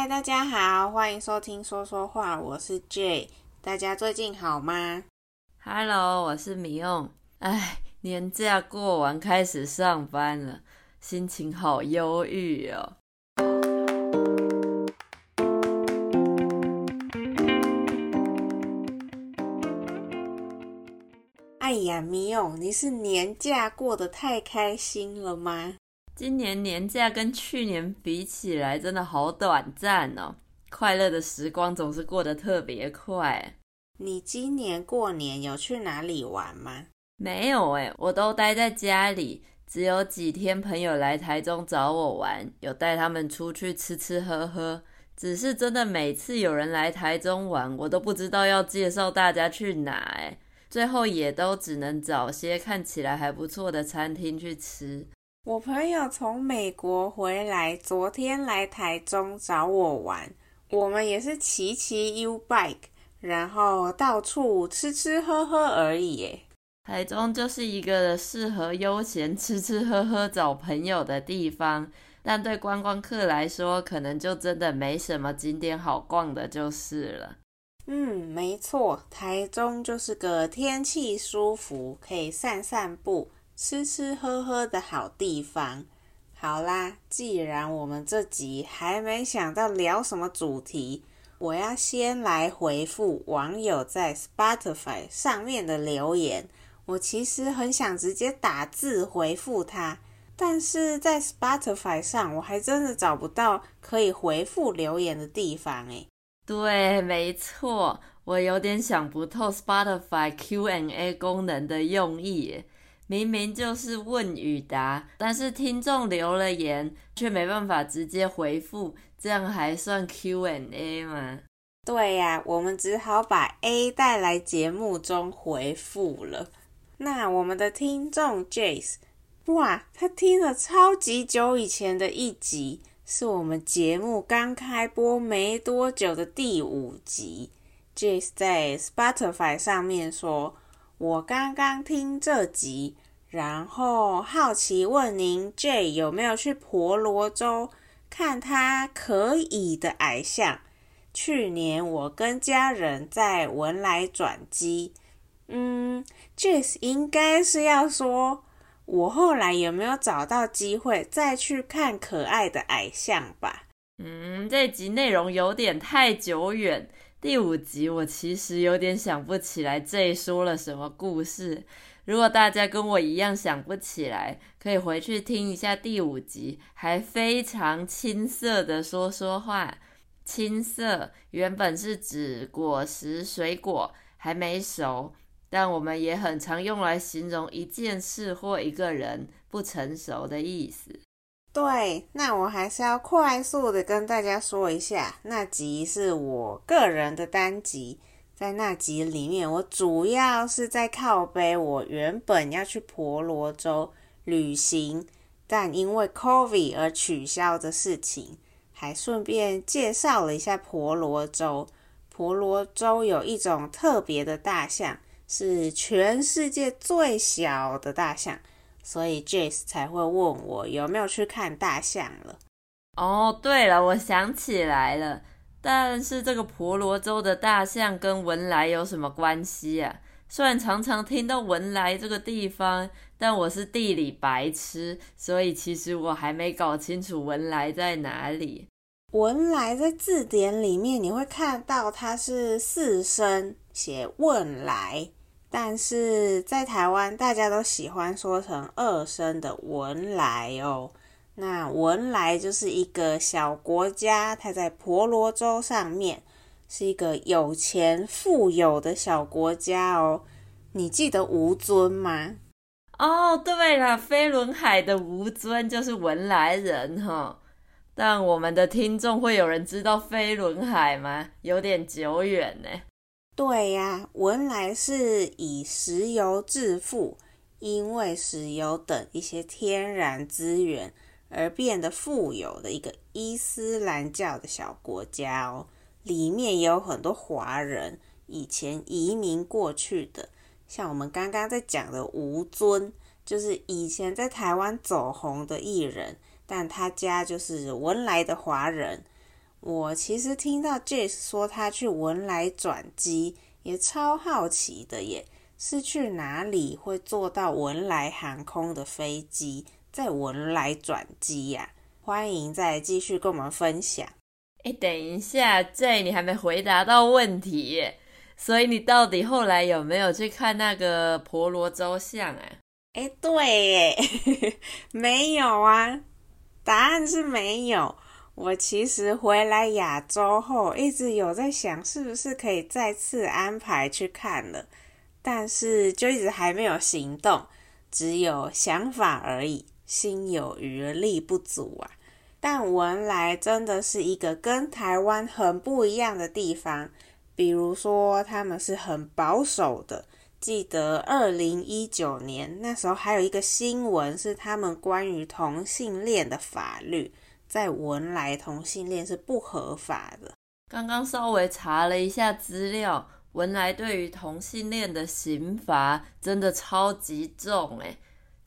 嗨，大家好，欢迎收听说说话，我是 Jay，大家最近好吗？Hello，我是米用。哎，年假过完开始上班了，心情好忧郁哦。哎呀，米用，你是年假过得太开心了吗？今年年假跟去年比起来，真的好短暂哦。快乐的时光总是过得特别快。你今年过年有去哪里玩吗？没有诶，我都待在家里。只有几天朋友来台中找我玩，有带他们出去吃吃喝喝。只是真的每次有人来台中玩，我都不知道要介绍大家去哪诶。最后也都只能找些看起来还不错的餐厅去吃。我朋友从美国回来，昨天来台中找我玩。我们也是骑骑 U bike，然后到处吃吃喝喝而已。耶，台中就是一个适合悠闲吃吃喝喝、找朋友的地方，但对观光客来说，可能就真的没什么景点好逛的，就是了。嗯，没错，台中就是个天气舒服，可以散散步。吃吃喝喝的好地方。好啦，既然我们这集还没想到聊什么主题，我要先来回复网友在 Spotify 上面的留言。我其实很想直接打字回复他，但是在 Spotify 上我还真的找不到可以回复留言的地方诶。对，没错，我有点想不透 Spotify Q&A 功能的用意。明明就是问与答，但是听众留了言，却没办法直接回复，这样还算 Q&A 吗？对呀，我们只好把 A 带来节目中回复了。那我们的听众 Jace，哇，他听了超级久以前的一集，是我们节目刚开播没多久的第五集。Jace 在 Spotify 上面说。我刚刚听这集，然后好奇问您 J 有没有去婆罗洲看他可以的矮象？去年我跟家人在文莱转机，嗯，Jace 应该是要说，我后来有没有找到机会再去看可爱的矮象吧？嗯，这集内容有点太久远。第五集我其实有点想不起来这说了什么故事。如果大家跟我一样想不起来，可以回去听一下第五集，还非常青涩的说说话。青涩原本是指果实、水果还没熟，但我们也很常用来形容一件事或一个人不成熟的意思。对，那我还是要快速的跟大家说一下，那集是我个人的单集，在那集里面，我主要是在靠背我原本要去婆罗洲旅行，但因为 COVID 而取消的事情，还顺便介绍了一下婆罗洲。婆罗洲有一种特别的大象，是全世界最小的大象。所以 Jace 才会问我有没有去看大象了。哦，对了，我想起来了，但是这个婆罗洲的大象跟文莱有什么关系啊？虽然常常听到文莱这个地方，但我是地理白痴，所以其实我还没搞清楚文莱在哪里。文莱在字典里面你会看到它是四声，写汶莱。但是在台湾，大家都喜欢说成二声的文莱哦。那文莱就是一个小国家，它在婆罗洲上面，是一个有钱富有的小国家哦。你记得吴尊吗？哦，对了，飞轮海的吴尊就是文莱人哈、哦。但我们的听众会有人知道飞轮海吗？有点久远呢。对呀，文莱是以石油致富，因为石油等一些天然资源而变得富有的一个伊斯兰教的小国家哦。里面有很多华人，以前移民过去的，像我们刚刚在讲的吴尊，就是以前在台湾走红的艺人，但他家就是文莱的华人。我其实听到 Jace 说他去文莱转机，也超好奇的耶，是去哪里会坐到文莱航空的飞机，在文莱转机呀？欢迎再继续跟我们分享。哎，等一下，J，你还没回答到问题耶。所以你到底后来有没有去看那个婆罗洲象啊？哎，对耶，没有啊。答案是没有。我其实回来亚洲后，一直有在想，是不是可以再次安排去看了，但是就一直还没有行动，只有想法而已，心有余而力不足啊。但文莱真的是一个跟台湾很不一样的地方。比如说，他们是很保守的。记得二零一九年那时候，还有一个新闻是他们关于同性恋的法律，在文莱同性恋是不合法的。刚刚稍微查了一下资料，文莱对于同性恋的刑罚真的超级重诶，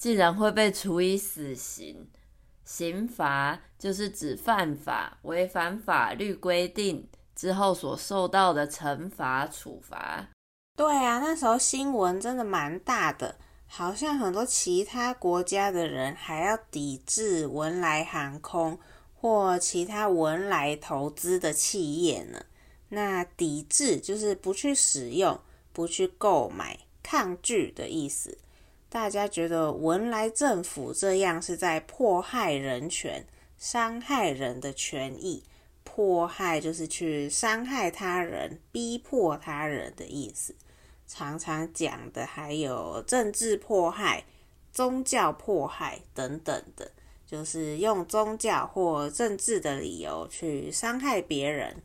竟然会被处以死刑。刑罚就是指犯法、违反法律规定。之后所受到的惩罚处罚，对啊，那时候新闻真的蛮大的，好像很多其他国家的人还要抵制文莱航空或其他文莱投资的企业呢。那抵制就是不去使用、不去购买、抗拒的意思。大家觉得文莱政府这样是在迫害人权、伤害人的权益。迫害就是去伤害他人、逼迫他人的意思。常常讲的还有政治迫害、宗教迫害等等的，就是用宗教或政治的理由去伤害别人。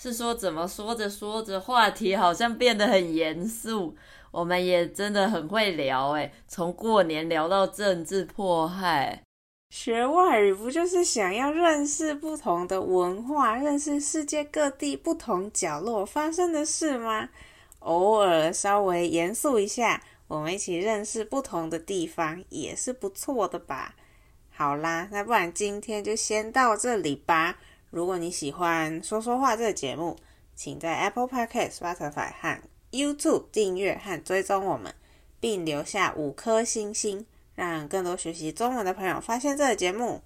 是说怎么说着说着，话题好像变得很严肃。我们也真的很会聊诶，从过年聊到政治迫害。学外语不就是想要认识不同的文化，认识世界各地不同角落发生的事吗？偶尔稍微严肃一下，我们一起认识不同的地方也是不错的吧。好啦，那不然今天就先到这里吧。如果你喜欢说说话这个节目，请在 Apple Podcast、Spotify 和 YouTube 订阅和追踪我们，并留下五颗星星。让更多学习中文的朋友发现这个节目。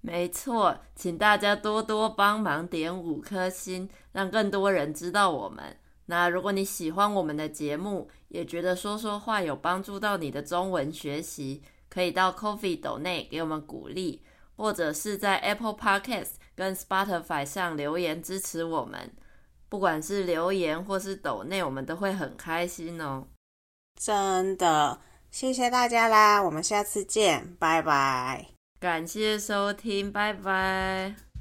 没错，请大家多多帮忙点五颗星，让更多人知道我们。那如果你喜欢我们的节目，也觉得说说话有帮助到你的中文学习，可以到 Ko-fi 斗内给我们鼓励，或者是在 Apple Podcast 跟 Spotify 上留言支持我们。不管是留言或是抖内，我们都会很开心哦。真的。谢谢大家啦，我们下次见，拜拜。感谢收听，拜拜。